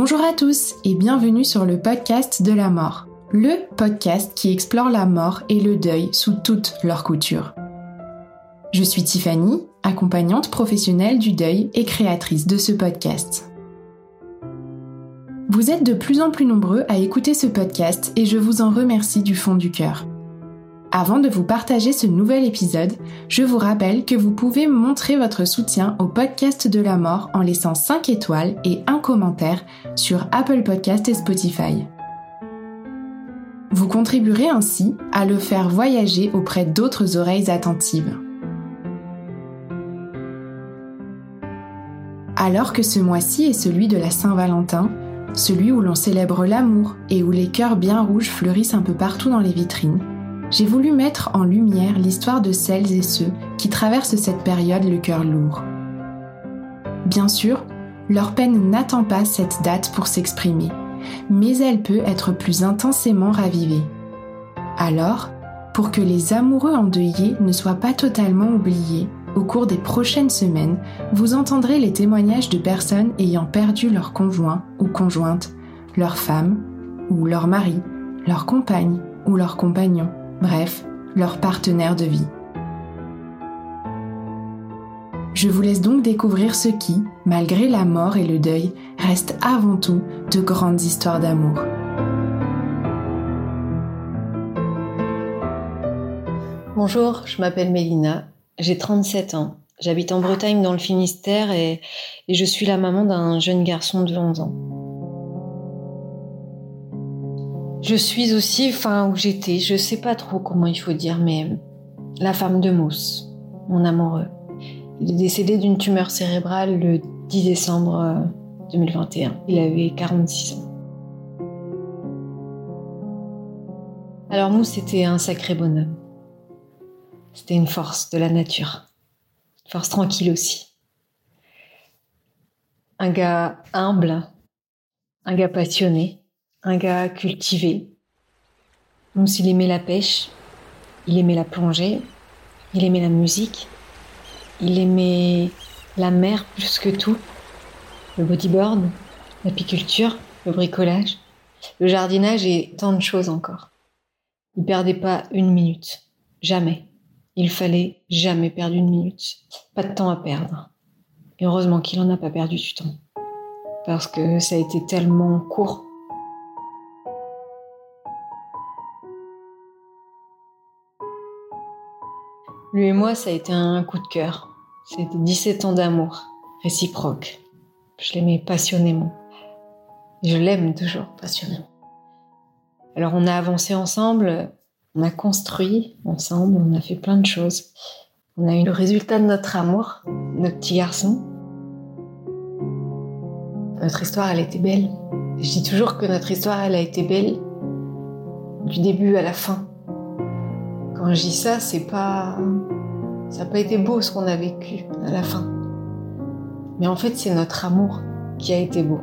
Bonjour à tous et bienvenue sur le podcast de la mort, le podcast qui explore la mort et le deuil sous toutes leurs coutures. Je suis Tiffany, accompagnante professionnelle du deuil et créatrice de ce podcast. Vous êtes de plus en plus nombreux à écouter ce podcast et je vous en remercie du fond du cœur. Avant de vous partager ce nouvel épisode, je vous rappelle que vous pouvez montrer votre soutien au podcast de la mort en laissant 5 étoiles et un commentaire sur Apple Podcast et Spotify. Vous contribuerez ainsi à le faire voyager auprès d'autres oreilles attentives. Alors que ce mois-ci est celui de la Saint-Valentin, celui où l'on célèbre l'amour et où les cœurs bien rouges fleurissent un peu partout dans les vitrines, j'ai voulu mettre en lumière l'histoire de celles et ceux qui traversent cette période le cœur lourd. Bien sûr, leur peine n'attend pas cette date pour s'exprimer, mais elle peut être plus intensément ravivée. Alors, pour que les amoureux endeuillés ne soient pas totalement oubliés, au cours des prochaines semaines, vous entendrez les témoignages de personnes ayant perdu leur conjoint ou conjointe, leur femme ou leur mari, leur compagne ou leur compagnon bref, leur partenaire de vie. Je vous laisse donc découvrir ce qui, malgré la mort et le deuil, reste avant tout de grandes histoires d'amour. Bonjour, je m'appelle Mélina, j'ai 37 ans. J'habite en Bretagne dans le Finistère et, et je suis la maman d'un jeune garçon de 11 ans. Je suis aussi, enfin où j'étais, je sais pas trop comment il faut dire, mais la femme de Mousse, mon amoureux. Il est décédé d'une tumeur cérébrale le 10 décembre 2021. Euh, il avait 46 ans. Alors Mousse était un sacré bonhomme. C'était une force de la nature. Une force tranquille aussi. Un gars humble, un gars passionné, un gars cultivé. Mousse, il aimait la pêche, il aimait la plongée, il aimait la musique, il aimait la mer plus que tout, le bodyboard, l'apiculture, le bricolage, le jardinage et tant de choses encore. Il perdait pas une minute, jamais. Il fallait jamais perdre une minute, pas de temps à perdre. Et heureusement qu'il en a pas perdu du temps, parce que ça a été tellement court Lui et moi, ça a été un coup de cœur. C'était 17 ans d'amour, réciproque. Je l'aimais passionnément. Je l'aime toujours passionnément. Alors on a avancé ensemble, on a construit ensemble, on a fait plein de choses. On a eu le résultat de notre amour, notre petit garçon. Notre histoire, elle était belle. Je dis toujours que notre histoire, elle a été belle du début à la fin. Quand je dis ça, c'est pas. Ça n'a pas été beau ce qu'on a vécu à la fin. Mais en fait, c'est notre amour qui a été beau.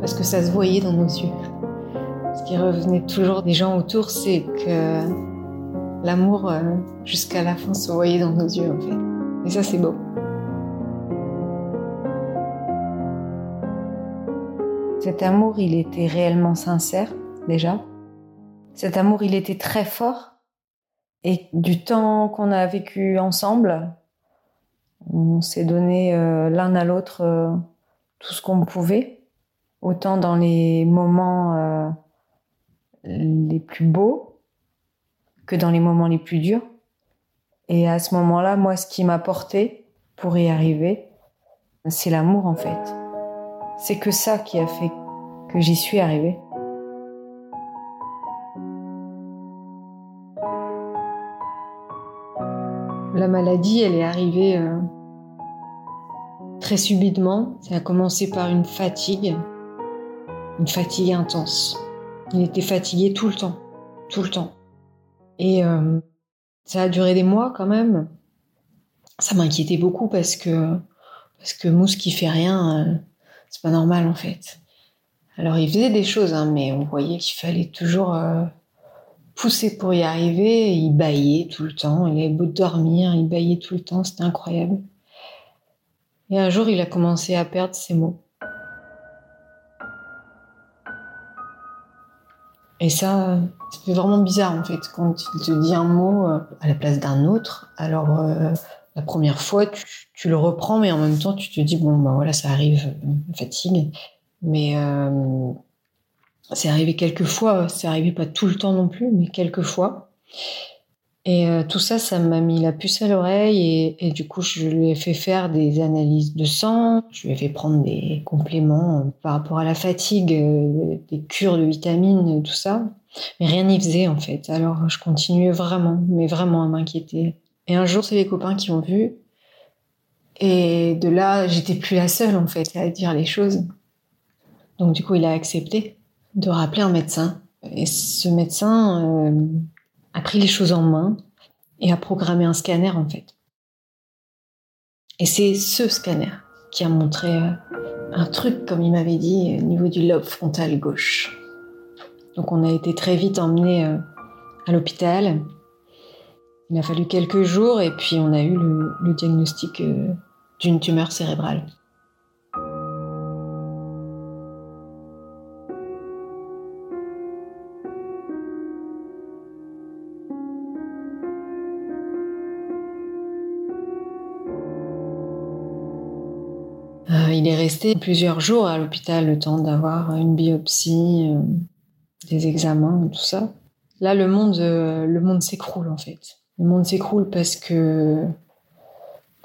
Parce que ça se voyait dans nos yeux. Ce qui revenait toujours des gens autour, c'est que l'amour, euh, jusqu'à la fin, se voyait dans nos yeux, en fait. Et ça, c'est beau. Cet amour, il était réellement sincère, déjà. Cet amour, il était très fort. Et du temps qu'on a vécu ensemble, on s'est donné euh, l'un à l'autre euh, tout ce qu'on pouvait. autant dans les moments euh, les plus beaux que dans les moments les plus durs. Et à ce moment-là, moi, ce qui m'a porté pour y arriver, c'est l'amour en fait. C'est que ça qui a fait que j'y suis arrivée. La maladie, elle est arrivée euh, très subitement. Ça a commencé par une fatigue, une fatigue intense. Il était fatigué tout le temps, tout le temps. Et euh, ça a duré des mois quand même. Ça m'inquiétait beaucoup parce que parce que Mousse qui fait rien, euh, c'est pas normal en fait. Alors il faisait des choses, hein, mais on voyait qu'il fallait toujours poussé pour y arriver. Il baillait tout le temps. Il avait beau dormir, il baillait tout le temps. C'était incroyable. Et un jour, il a commencé à perdre ses mots. Et ça, c'est vraiment bizarre en fait quand il te dit un mot euh, à la place d'un autre. Alors euh, la première fois, tu, le reprends, mais en même temps, tu te dis bon bah voilà, ça arrive, euh, fatigue. Mais c'est arrivé quelques fois, c'est arrivé pas tout le temps non plus, mais quelques fois. Et euh, tout ça, ça m'a mis la puce à l'oreille et, du coup, je lui ai fait faire des analyses de sang, je lui ai fait prendre des compléments euh, par rapport à la fatigue, euh, des cures de vitamines, tout ça. Mais rien n'y faisait en fait. Alors je continuais vraiment, mais vraiment à m'inquiéter. Et un jour, c'est les copains qui ont vu. Et de là, j'étais plus la seule en fait à dire les choses. Donc du coup, il a accepté de rappeler un médecin. Et ce médecin euh, a pris les choses en main et a programmé un scanner en fait. Et c'est ce scanner qui a montré euh, un truc, comme il m'avait dit, au niveau du lobe frontal gauche. Donc on a été très vite emmené euh, à l'hôpital. Il a fallu quelques jours et puis on a eu le diagnostic d'une tumeur cérébrale. Il est resté plusieurs jours à l'hôpital, le temps d'avoir une biopsie, euh, des examens, tout ça. Là, le monde, euh, le monde s'écroule en fait. Le monde s'écroule parce que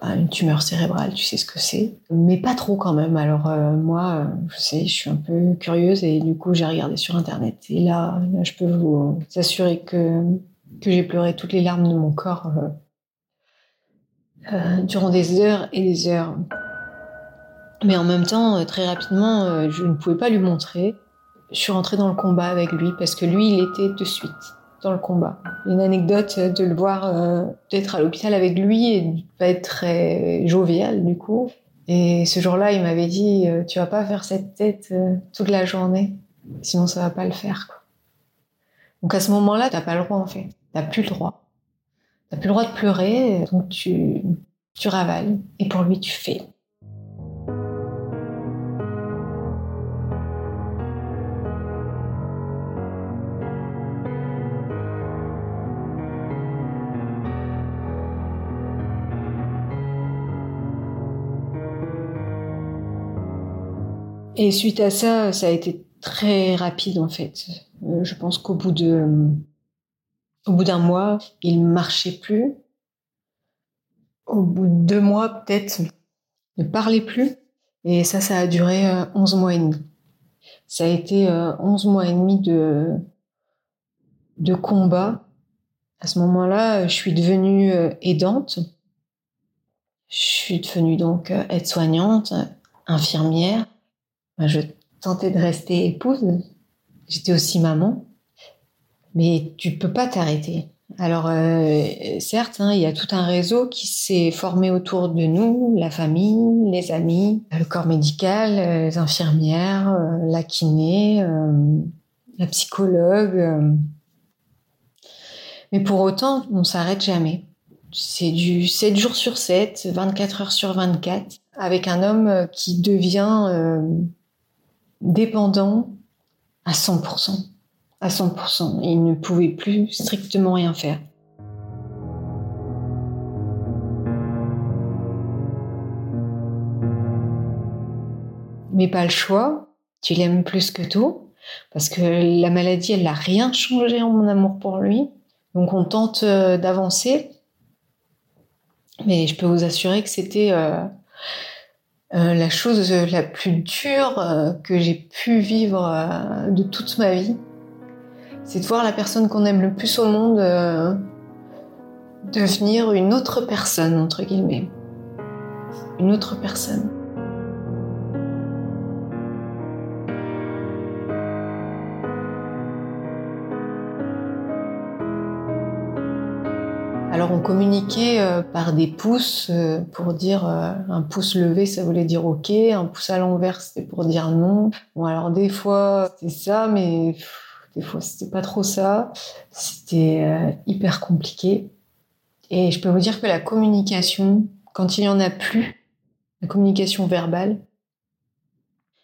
bah, une tumeur cérébrale, tu sais ce que c'est, mais pas trop quand même. Alors euh, moi, je sais, je suis un peu curieuse et du coup j'ai regardé sur internet. Et là, je peux vous assurer que que j'ai pleuré toutes les larmes de mon corps durant des heures et des heures. Mais en même temps, euh, très rapidement, euh, je ne pouvais pas lui montrer. Je suis rentrée dans le combat avec lui parce que lui, il était de suite dans le combat. Une anecdote euh, de le voir d'être à l'hôpital avec lui et de pas être très jovial du coup. Et ce jour-là, il m'avait dit "Tu vas pas faire cette tête toute la journée, sinon ça va pas le faire." Quoi. Donc à ce moment-là, t'as pas le droit en fait. T'as plus le droit. T'as plus le droit de pleurer, donc tu tu ravales. Et pour lui, tu fais. Et suite à ça, ça a été très rapide en fait. Euh, je pense qu'au bout de, au bout d'un mois, il marchait plus. Au bout de deux mois, peut-être, ne parlait plus. Et ça, ça a duré 11 euh, mois et demi. Ça a été 11 euh, mois et demi de, de combat. À ce moment-là, je suis devenue aidante. Je suis devenue donc aide-soignante, infirmière. Je tentais de rester épouse. J'étais aussi maman. Mais tu peux pas t'arrêter. Alors, euh, certes, hein, il y a tout un réseau qui s'est formé autour de nous, la famille, les amis, le corps médical, euh, les infirmières, euh, la kiné, la psychologue. Mais pour autant, on s'arrête jamais. C'est du 7 jours sur 7, 24 heures sur 24, avec un homme qui devient dépendant à 100%. À 100%. Il ne pouvait plus strictement rien faire. Mais pas le choix. tu l'aimes plus que tout, parce que la maladie, elle n'a rien changé en mon amour pour lui. Donc on tente euh, d'avancer, mais je peux vous assurer que c'était euh, euh, la chose la plus dure que j'ai pu vivre de toute ma vie. C'est de voir la personne qu'on aime le plus au monde devenir une autre personne, entre guillemets. Une autre personne. Alors on communiquait euh, par des pouces euh, pour dire euh, un pouce levé ça voulait dire ok, un pouce à l'envers c'était pour dire non. Bon alors des fois c'est ça mais des fois c'était pas trop ça. C'était hyper compliqué. Et je peux vous dire que la communication quand il y en a plus, la communication verbale,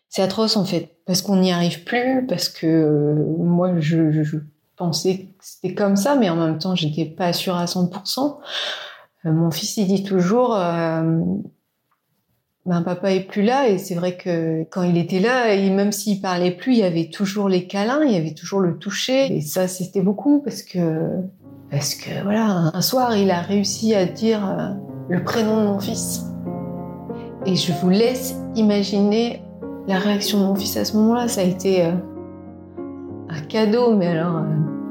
c'est atroce en fait parce qu'on n'y arrive plus parce que moi je, je pensais que c'était comme ça, mais en même temps, j'étais pas sûre à 100%. Euh, mon fils, il dit toujours, euh, ben papa est plus là, et c'est vrai que quand il était là, et même s'il parlait plus, il y avait toujours les câlins, il y avait toujours le toucher, et ça, c'était beaucoup parce que parce que voilà, un soir, il a réussi à dire euh, le prénom de mon fils, et je vous laisse imaginer la réaction de mon fils à ce moment-là. Ça a été euh, un cadeau, mais alors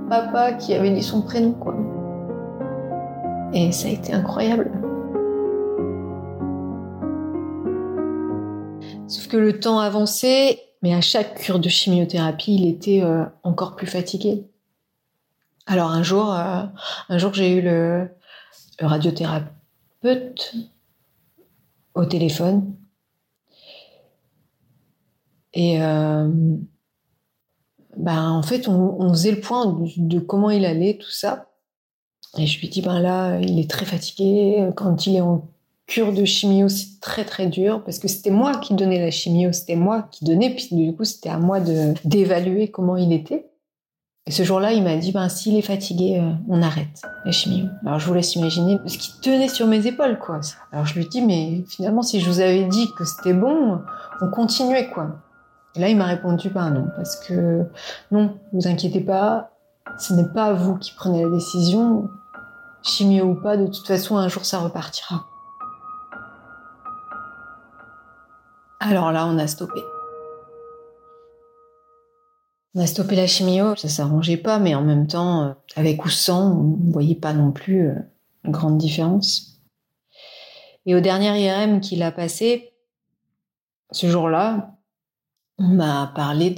papa qui avait dit son prénom, quoi. Et ça a été incroyable. Sauf que le temps avançait, mais à chaque cure de chimiothérapie, il était euh, encore plus fatigué. Alors un jour, euh, un jour j'ai eu le, radiothérapeute au téléphone et euh, ben, en fait, on, faisait le point de, comment il allait, tout ça. Et je lui dis, ben là, il est très fatigué. Quand il est en cure de chimio, c'est très très dur parce que c'était moi qui donnais la chimio, c'était moi qui donnais, puis du coup, c'était à moi de d'évaluer comment il était. Et ce jour-là, il m'a dit, ben s'il est fatigué, euh, on arrête la chimio. Alors je vous laisse imaginer ce qui tenait sur mes épaules, quoi. Alors je lui dis, mais finalement, si je vous avais dit que c'était bon, on continuait, quoi. Et là, il m'a répondu, ben non, parce que non, vous inquiétez pas, ce n'est pas vous qui prenez la décision, chimio ou pas, de toute façon, un jour ça repartira. Alors là, on a stoppé. On a stoppé la chimio, ça s'arrangeait pas, mais en même temps, euh, avec ou sans, on ne voyait pas non plus euh, une grande différence. Et au dernier IRM qu'il a passé, ce jour-là, on m'a parlé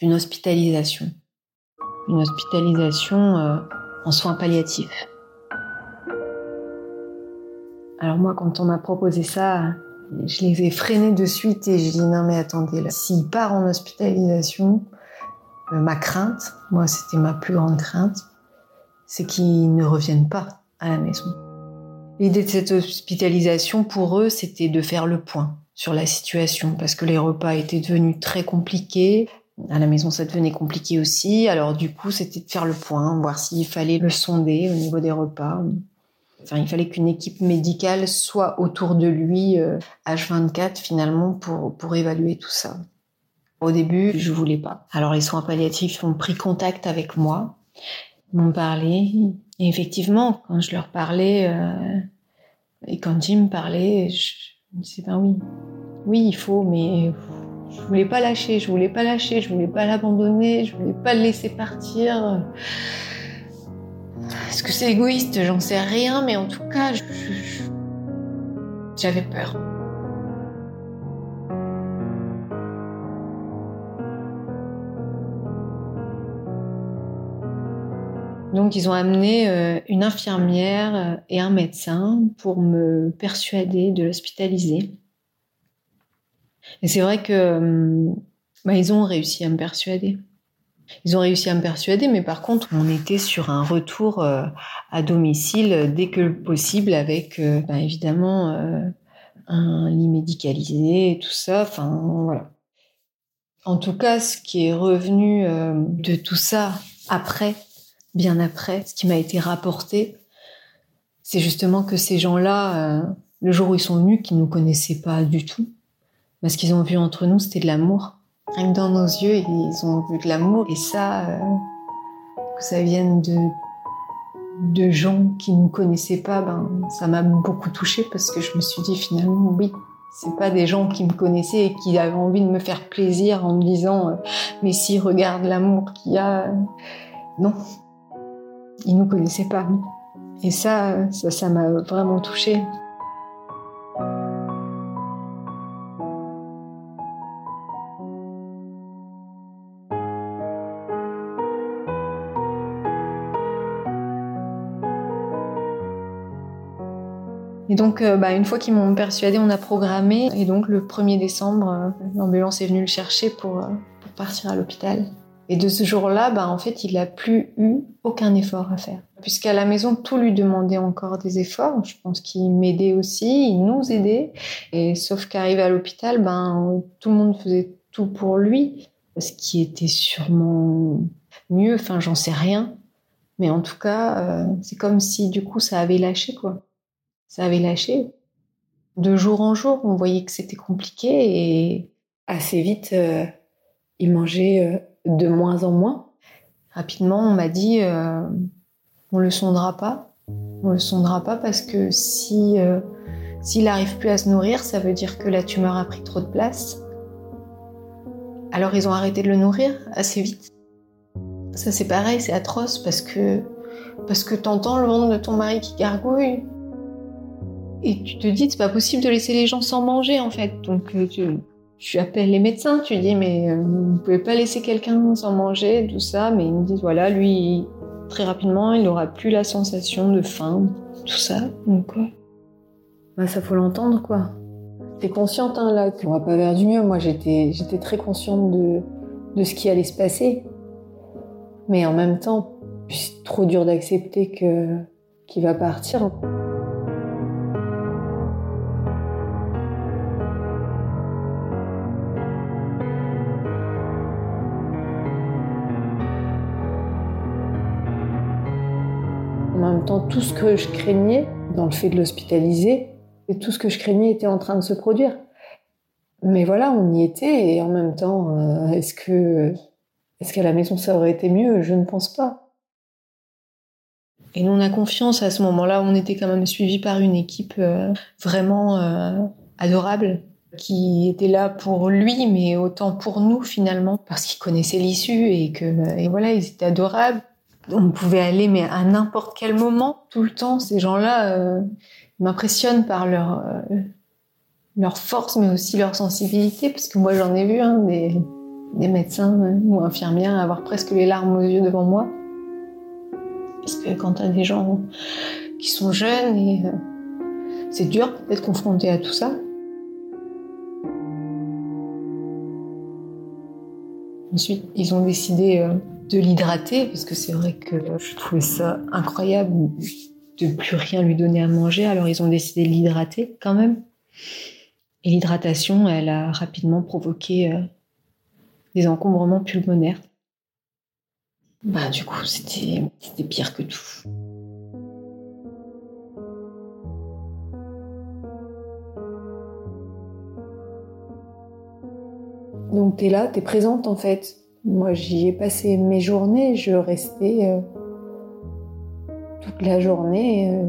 d'une hospitalisation. Une hospitalisation euh, en soins palliatifs. Alors moi, quand on m'a proposé ça, je les ai freinés de suite et j'ai dit non mais attendez, s'il part en hospitalisation, euh, ma crainte, moi c'était ma plus grande crainte, c'est qu'ils ne reviennent pas à la maison. L'idée de cette hospitalisation pour eux, c'était de faire le point sur la situation parce que les repas étaient devenus très compliqués. À la maison, ça devenait compliqué aussi. Alors du coup, c'était de faire le point, voir s'il fallait le sonder au niveau des repas. Enfin, il fallait qu'une équipe médicale soit autour de lui H24 euh, finalement pour, pour évaluer tout ça. Au début, je voulais pas. Alors les soins palliatifs ont pris contact avec moi, m'ont parlé. Et effectivement, quand je leur parlais euh, et quand Jim parlait, je, me disais ben oui, oui, il faut, mais je voulais pas lâcher, je voulais pas lâcher, je voulais pas l'abandonner, je voulais pas le laisser partir. Est-ce que c'est égoïste? J'en sais rien, mais en tout cas, j'avais peur. Donc ils ont amené euh, une infirmière euh, et un médecin pour me persuader de l'hospitaliser. Et c'est vrai que euh, bah, ils ont réussi à me persuader. Ils ont réussi à me persuader, mais par contre, on était sur un retour à domicile dès que possible, avec bah, évidemment un lit médicalisé et tout ça. Enfin, voilà. En tout cas, ce qui est revenu de tout ça après, bien après, ce qui m'a été rapporté, c'est justement que ces gens-là, euh, le jour où ils sont venus, qui ne nous connaissaient pas du tout, mais ce qu'ils ont vu entre nous, c'était de l'amour. Rien dans nos yeux, ils ont vu de l'amour. Et ça, euh, que ça vienne de, gens qui ne connaissaient pas, ben, ça m'a beaucoup touchée parce que je me suis dit finalement, oui, c'est pas des gens qui me connaissaient et qui avaient envie de me faire plaisir en me disant, euh, mais si, regarde l'amour qu'il y a. Non. Ils nous connaissaient pas. Et ça, ça, m'a vraiment touchée. Et donc, euh, bah, une fois qu'ils m'ont persuadé, on a programmé. Et donc, le 1er décembre, euh, l'ambulance est venue le chercher pour, euh, pour partir à l'hôpital. Et de ce jour-là, bah, en fait, il n'a plus eu aucun effort à faire. Puisqu'à la maison, tout lui demandait encore des efforts. Je pense qu'il m'aidait aussi, il nous aidait. Et sauf qu'arrivé à l'hôpital, ben, tout le monde faisait tout pour lui. Ce qui était sûrement mieux, enfin, j'en sais rien. Mais en tout cas, c'est comme si du coup, ça avait lâché, quoi ça avait lâché. De jour en jour, on voyait que c'était compliqué et assez vite, euh, il mangeait euh, de moins en moins. Rapidement, on m'a dit euh, on le sondera pas. On le sondera pas parce que si s'il n'arrive plus à se nourrir, ça veut dire que la tumeur a pris trop de place. Alors ils ont arrêté de le nourrir assez vite. Ça c'est pareil, c'est atroce parce que parce que t'entends le ventre de ton mari qui gargouille, et tu te dis, c'est pas possible de laisser les gens sans manger, en fait. Donc, euh, tu, tu appelles les médecins, tu dis, mais euh, vous pouvez pas laisser quelqu'un sans manger, tout ça. Mais ils me disent, voilà, lui, très rapidement, il n'aura plus la sensation de faim, tout ça. Donc, quoi? Bah, ça faut l'entendre, quoi. T'es consciente, hein, là, qu'on va pas vers du mieux. Moi, j'étais, j'étais très consciente de, de ce qui allait se passer. Mais en même temps, c'est trop dur d'accepter que, qu'il va partir. Tout ce que je craignais dans le fait de l'hospitaliser, et tout ce que je craignais était en train de se produire. Mais voilà, on y était, et en même temps, euh, est-ce que, est-ce qu'à la maison ça aurait été mieux? Je ne pense pas. Et nous, on a confiance à ce moment-là. On était quand même suivis par une équipe euh, vraiment euh, adorable qui était là pour lui, mais autant pour nous finalement, parce qu'ils connaissaient l'issue et que, et voilà, ils étaient adorables on pouvait aller mais à n'importe quel moment, tout le temps. Ces gens-là euh, m'impressionnent par leur euh, leur force, mais aussi leur sensibilité, parce que moi j'en ai vu hein, des, médecins euh, ou infirmières avoir presque les larmes aux yeux devant moi. Parce que quand t'as des gens qui sont jeunes et c'est dur d'être confronté à tout ça. Ensuite, ils ont décidé de l'hydrater, parce que c'est vrai que je trouvais ça incroyable de plus rien lui donner à manger. Alors ils ont décidé de l'hydrater quand même. Et l'hydratation, elle a rapidement provoqué euh, des encombrements pulmonaires. Bah du coup, c'était pire que tout. Donc t'es là, t'es présente en fait. Moi, j'y ai passé mes journées. Je restais euh, toute la journée, euh,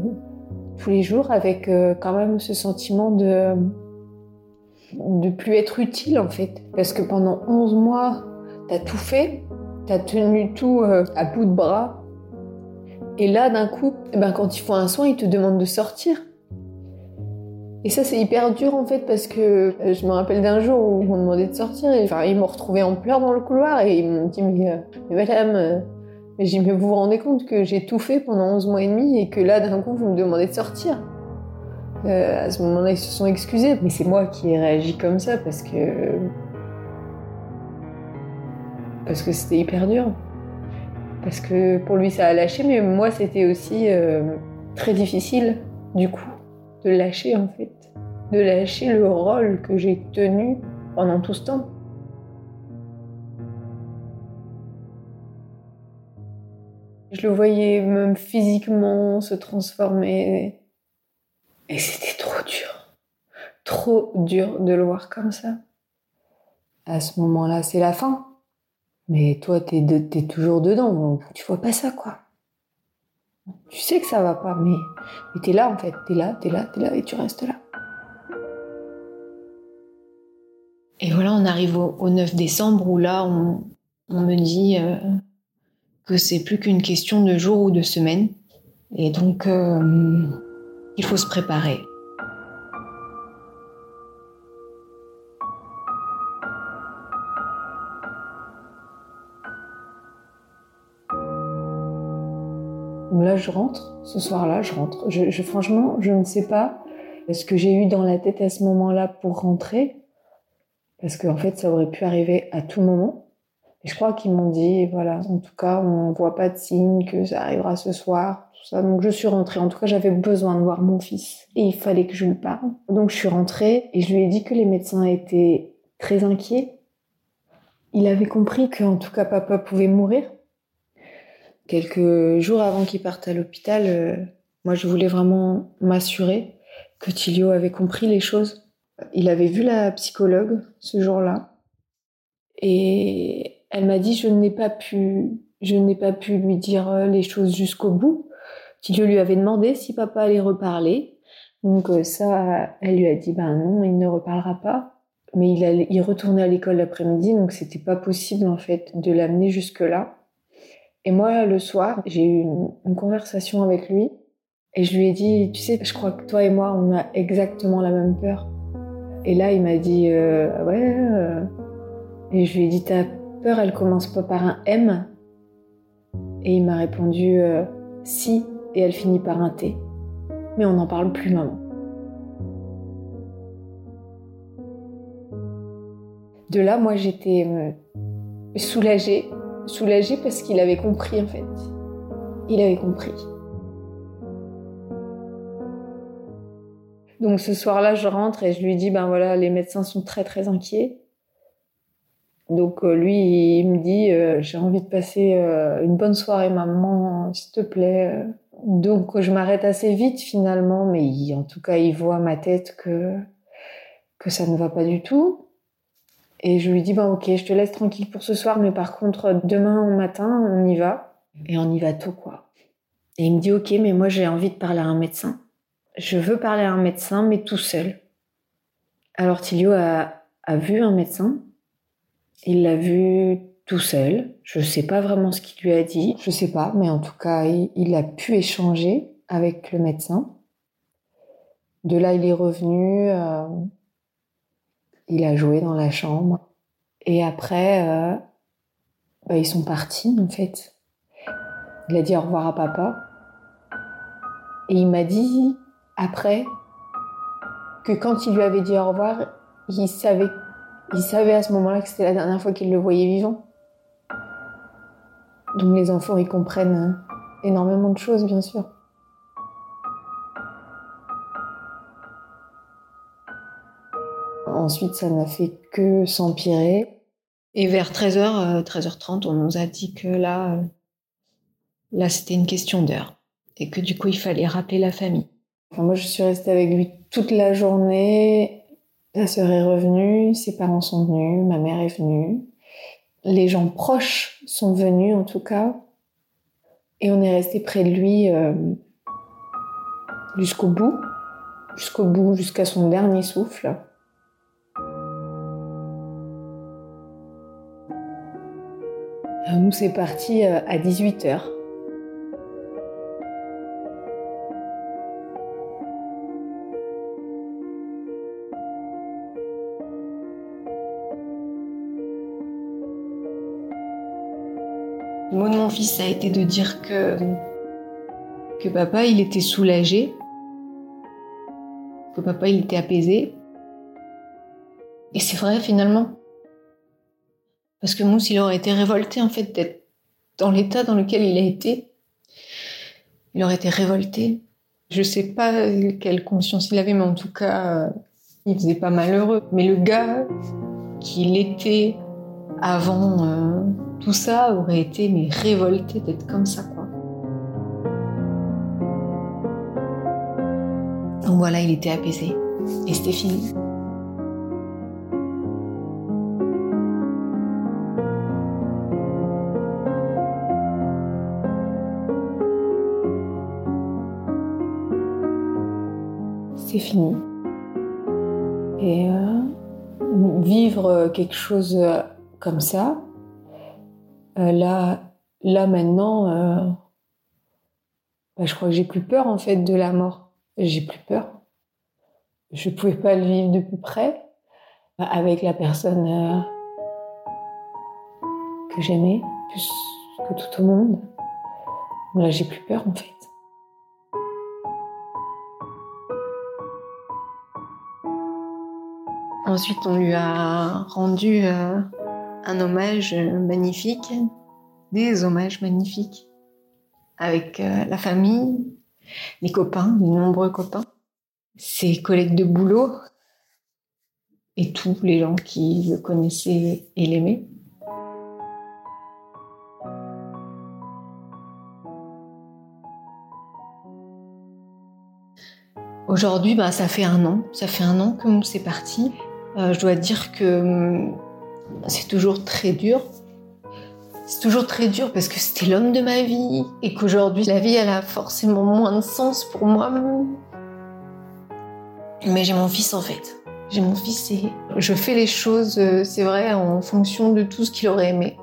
tous les jours, avec euh, quand même ce sentiment de de plus être utile en fait. Parce que pendant 11 mois, t'as tout fait, t'as tenu tout à bout de bras. Et là, d'un coup, eh ben, quand ils font un soin, ils te demandent de sortir. Et ça, c'est hyper dur en fait parce que euh, je me rappelle d'un jour où on m'a demandé de sortir et ils m'ont retrouvé en pleurs dans le couloir et ils m'ont dit mais, euh, madame, euh, mais mais vous vous rendez compte que j'ai tout fait pendant 11 mois et demi et que là d'un coup vous me demandez de sortir. à ce moment-là, ils se sont excusés, mais c'est moi qui ai réagi comme ça parce que parce que c'était hyper dur. Parce que pour lui ça a lâché, mais moi c'était aussi très difficile du coup de lâcher en fait, de lâcher le rôle que j'ai tenu pendant tout ce temps. Je le voyais même physiquement se transformer. Et c'était trop dur. Trop dur de le voir comme ça. à ce moment-là, c'est la fin. Mais toi, t'es es toujours dedans, tu vois pas ça, quoi. Tu sais que ça va pas, mais, mais t'es là, en fait. T'es là, t'es là, t'es là, et tu restes là. Et voilà, on arrive au, 9 décembre où là, on, me dit euh, que c'est plus qu'une question de jours ou de semaines. Et donc, euh, il faut se préparer. Là, je rentre. Ce soir-là, je rentre. Je, franchement, je ne sais pas ce que j'ai eu dans la tête à ce moment-là pour rentrer. Parce qu'en fait, ça aurait pu arriver à tout moment. Et je crois qu'ils m'ont dit, voilà, en tout cas, on voit pas de signe que ça arrivera ce soir. Tout ça. Donc je suis rentrée. En tout cas, j'avais besoin de voir mon fils. Et il fallait que je lui parle. Donc je suis rentrée et je lui ai dit que les médecins étaient très inquiets. Il avait compris qu'en tout cas, papa pouvait mourir. Quelques jours avant qu'il parte à l'hôpital, euh, moi je voulais vraiment m'assurer que Tilio avait compris les choses. Il avait vu la psychologue ce jour-là et elle m'a dit je n'ai pas pu je n'ai pas pu lui dire euh, les choses jusqu'au bout. Tilio lui avait demandé si papa allait reparler. Donc euh, ça, elle lui a dit ben non, il ne reparlera pas. Mais il, allait, il retournait à l'école l'après-midi, donc c'était pas possible en fait de l'amener jusque là. Et moi, le soir, j'ai eu une, conversation avec lui et je lui ai dit, tu sais, je crois que toi et moi, on a exactement la même peur. Et là, il m'a dit, euh, ouais. Euh. Et je lui ai dit, ta peur, elle commence pas par un M. Et il m'a répondu, euh, si, et elle finit par un T. Mais on n'en parle plus, maman. De là, moi, j'étais soulagée soulagé parce qu'il avait compris en fait. Il avait compris. Donc ce soir-là, je rentre et je lui dis ben voilà, les médecins sont très très inquiets. Donc euh, lui, il me dit euh, j'ai envie de passer euh, une bonne soirée maman, s'il te plaît. Donc je m'arrête assez vite finalement, mais en tout cas, il voit ma tête que que ça ne va pas du tout. Et je lui dis, bon, ok, je te laisse tranquille pour ce soir, mais par contre, demain au matin, on y va. Et on y va tôt, quoi. Et il me dit, ok, mais moi, j'ai envie de parler à un médecin. Je veux parler à un médecin, mais tout seul. Alors, Tilio a, a vu un médecin. Il l'a vu tout seul. Je ne sais pas vraiment ce qu'il lui a dit. Je sais pas, mais en tout cas, il, a pu échanger avec le médecin. De là, il est revenu. Euh, il a joué dans la chambre. Et après, euh, bah, ils sont partis, en fait. Il a dit au revoir à papa. Et il m'a dit, après, que quand il lui avait dit au revoir, il savait, il savait à ce moment-là que c'était la dernière fois qu'il le voyait vivant. Donc les enfants, ils comprennent énormément de choses, bien sûr. Ensuite, ça n'a fait que s'empirer. Et vers 13h, 13h30, on nous a dit que là, euh, là, c'était une question d'heure. Et que du coup, il fallait rappeler la famille. moi, je suis restée avec lui toute la journée. Sa sœur est revenue, ses parents sont venus, ma mère est venue. Les gens proches sont venus, en tout cas. Et on est resté près de lui euh, jusqu'au bout. Jusqu'au bout, jusqu'à son dernier souffle. Nous, c'est parti euh, à 18h. Le mot de mon fils a été de dire que, que papa, il était soulagé, que papa, il était apaisé. Et c'est vrai finalement. Parce que Mousse, il aurait été révolté en fait d'être dans l'état dans lequel il a été. Il aurait été révolté. Je sais pas quelle conscience il avait, mais en tout cas, il faisait pas malheureux. Mais le gars qu'il était avant euh, tout ça aurait été mais révolté d'être comme ça, quoi. Donc voilà, il était apaisé. Et c'était fini. C'était fini. Et euh, vivre quelque chose comme ça, là, là maintenant, bah, je crois que j'ai plus peur en fait de la mort. J'ai plus peur. Je pouvais pas le vivre de plus près avec la personne que j'aimais plus que tout au monde. Là, j'ai plus peur en fait. Ensuite, on lui a rendu euh, un hommage magnifique, des hommages magnifiques, avec euh, la famille, les copains, les nombreux copains, ses collègues de boulot et tous les gens qui le connaissaient et l'aimaient. Aujourd'hui, bah, ça fait un an. Ça fait un an que c'est parti. Euh, je dois dire que hum, c'est toujours très dur. C'est toujours très dur parce que c'était l'homme de ma vie et qu'aujourd'hui, la vie, elle a forcément moins de sens pour moi. Mais j'ai mon fils en fait. J'ai mon fils et je fais les choses, euh, c'est vrai, en fonction de tout ce qu'il aurait aimé.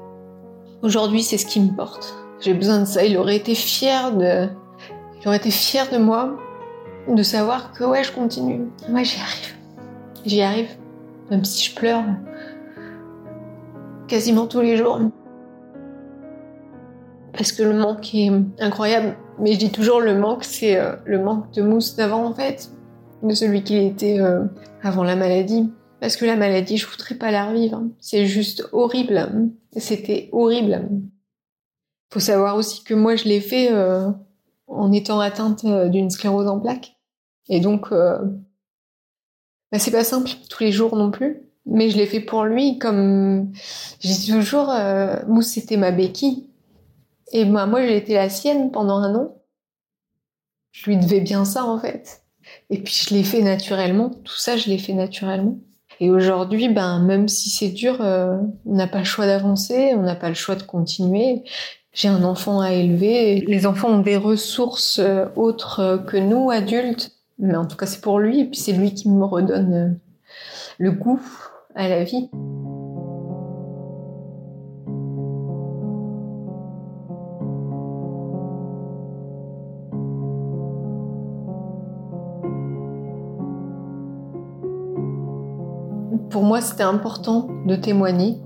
Aujourd'hui, c'est ce qui me porte. J'ai besoin de ça. Il aurait été fier de, il aurait été fier de moi de savoir que ouais, je continue. Ouais, j'y arrive. J'y arrive. Même si je pleure quasiment tous les jours. Parce que le manque est incroyable. Mais je dis toujours le manque, c'est euh, le manque de mousse d'avant en fait. De celui qu'il était euh, avant la maladie. Parce que la maladie, je voudrais pas la revivre. C'est juste horrible. C'était horrible. Faut savoir aussi que moi, je l'ai fait euh, en étant atteinte d'une sclérose en plaques. Et donc, bah, c'est pas simple tous les jours non plus. Mais je l'ai fait pour lui, comme je dis toujours, euh, Mousse c'était ma béquille. Et moi, moi j'ai été la sienne pendant un an. Je lui devais bien ça en fait. Et puis je l'ai fait naturellement. Tout ça, je l'ai fait naturellement. Et aujourd'hui, ben même si c'est dur, euh, on n'a pas le choix d'avancer, on n'a pas le choix de continuer. J'ai un enfant à élever. Les enfants ont des ressources euh, autres euh, que nous, adultes. Mais en tout cas, c'est pour lui. Et puis c'est lui qui me redonne euh, le goût à la vie. Pour moi, c'était important de témoigner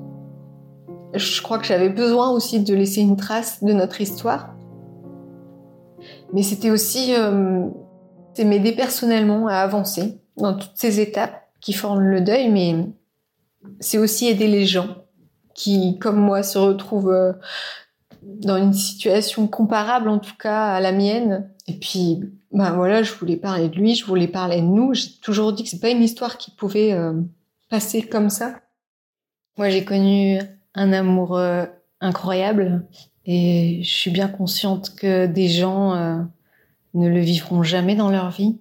je crois que j'avais besoin aussi de laisser une trace de notre histoire. Mais c'était aussi euh, m'aider personnellement à avancer dans toutes ces étapes qui forment le deuil, mais c'est aussi aider les gens qui, comme moi, se retrouvent euh, dans une situation comparable, en tout cas à la mienne. Et puis, ben voilà, je voulais parler de lui, je voulais parler de nous. J'ai toujours dit que c'est pas une histoire qui pouvait euh, passer comme ça. Moi, j'ai connu un amour incroyable et je suis bien consciente que des gens euh, ne le vivront jamais dans leur vie.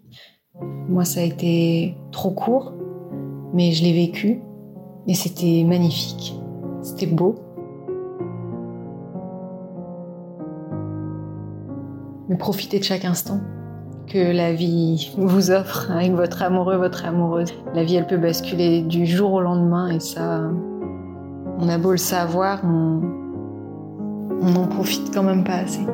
Moi, ça a été trop court, mais je l'ai vécu et c'était magnifique. C'était beau. Mais profitez de chaque instant que la vie vous offre avec votre amoureux, votre amoureuse. La vie, elle peut basculer du jour au lendemain et ça, on a beau le savoir, on n'en profite quand même pas assez.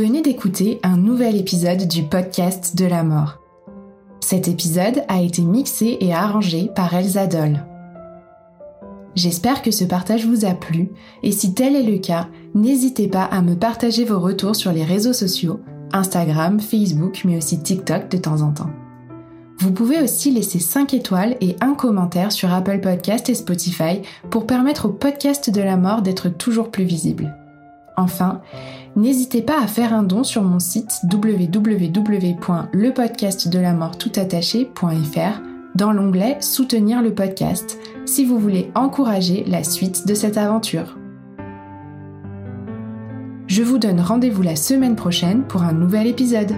Venez d'écouter un nouvel épisode du podcast de la mort. Cet épisode a été mixé et arrangé par Elsa Doll. J'espère que ce partage vous a plu et si tel est le cas, n'hésitez pas à me partager vos retours sur les réseaux sociaux, Instagram, Facebook, mais aussi TikTok de temps en temps. Vous pouvez aussi laisser 5 étoiles et un commentaire sur Apple Podcast et Spotify pour permettre au podcast de la mort d'être toujours plus visible. Enfin, n'hésitez pas à faire un don sur mon site www.lepodcastdelamortoutattaché.fr dans l'onglet Soutenir le podcast si vous voulez encourager la suite de cette aventure. Je vous donne rendez-vous la semaine prochaine pour un nouvel épisode.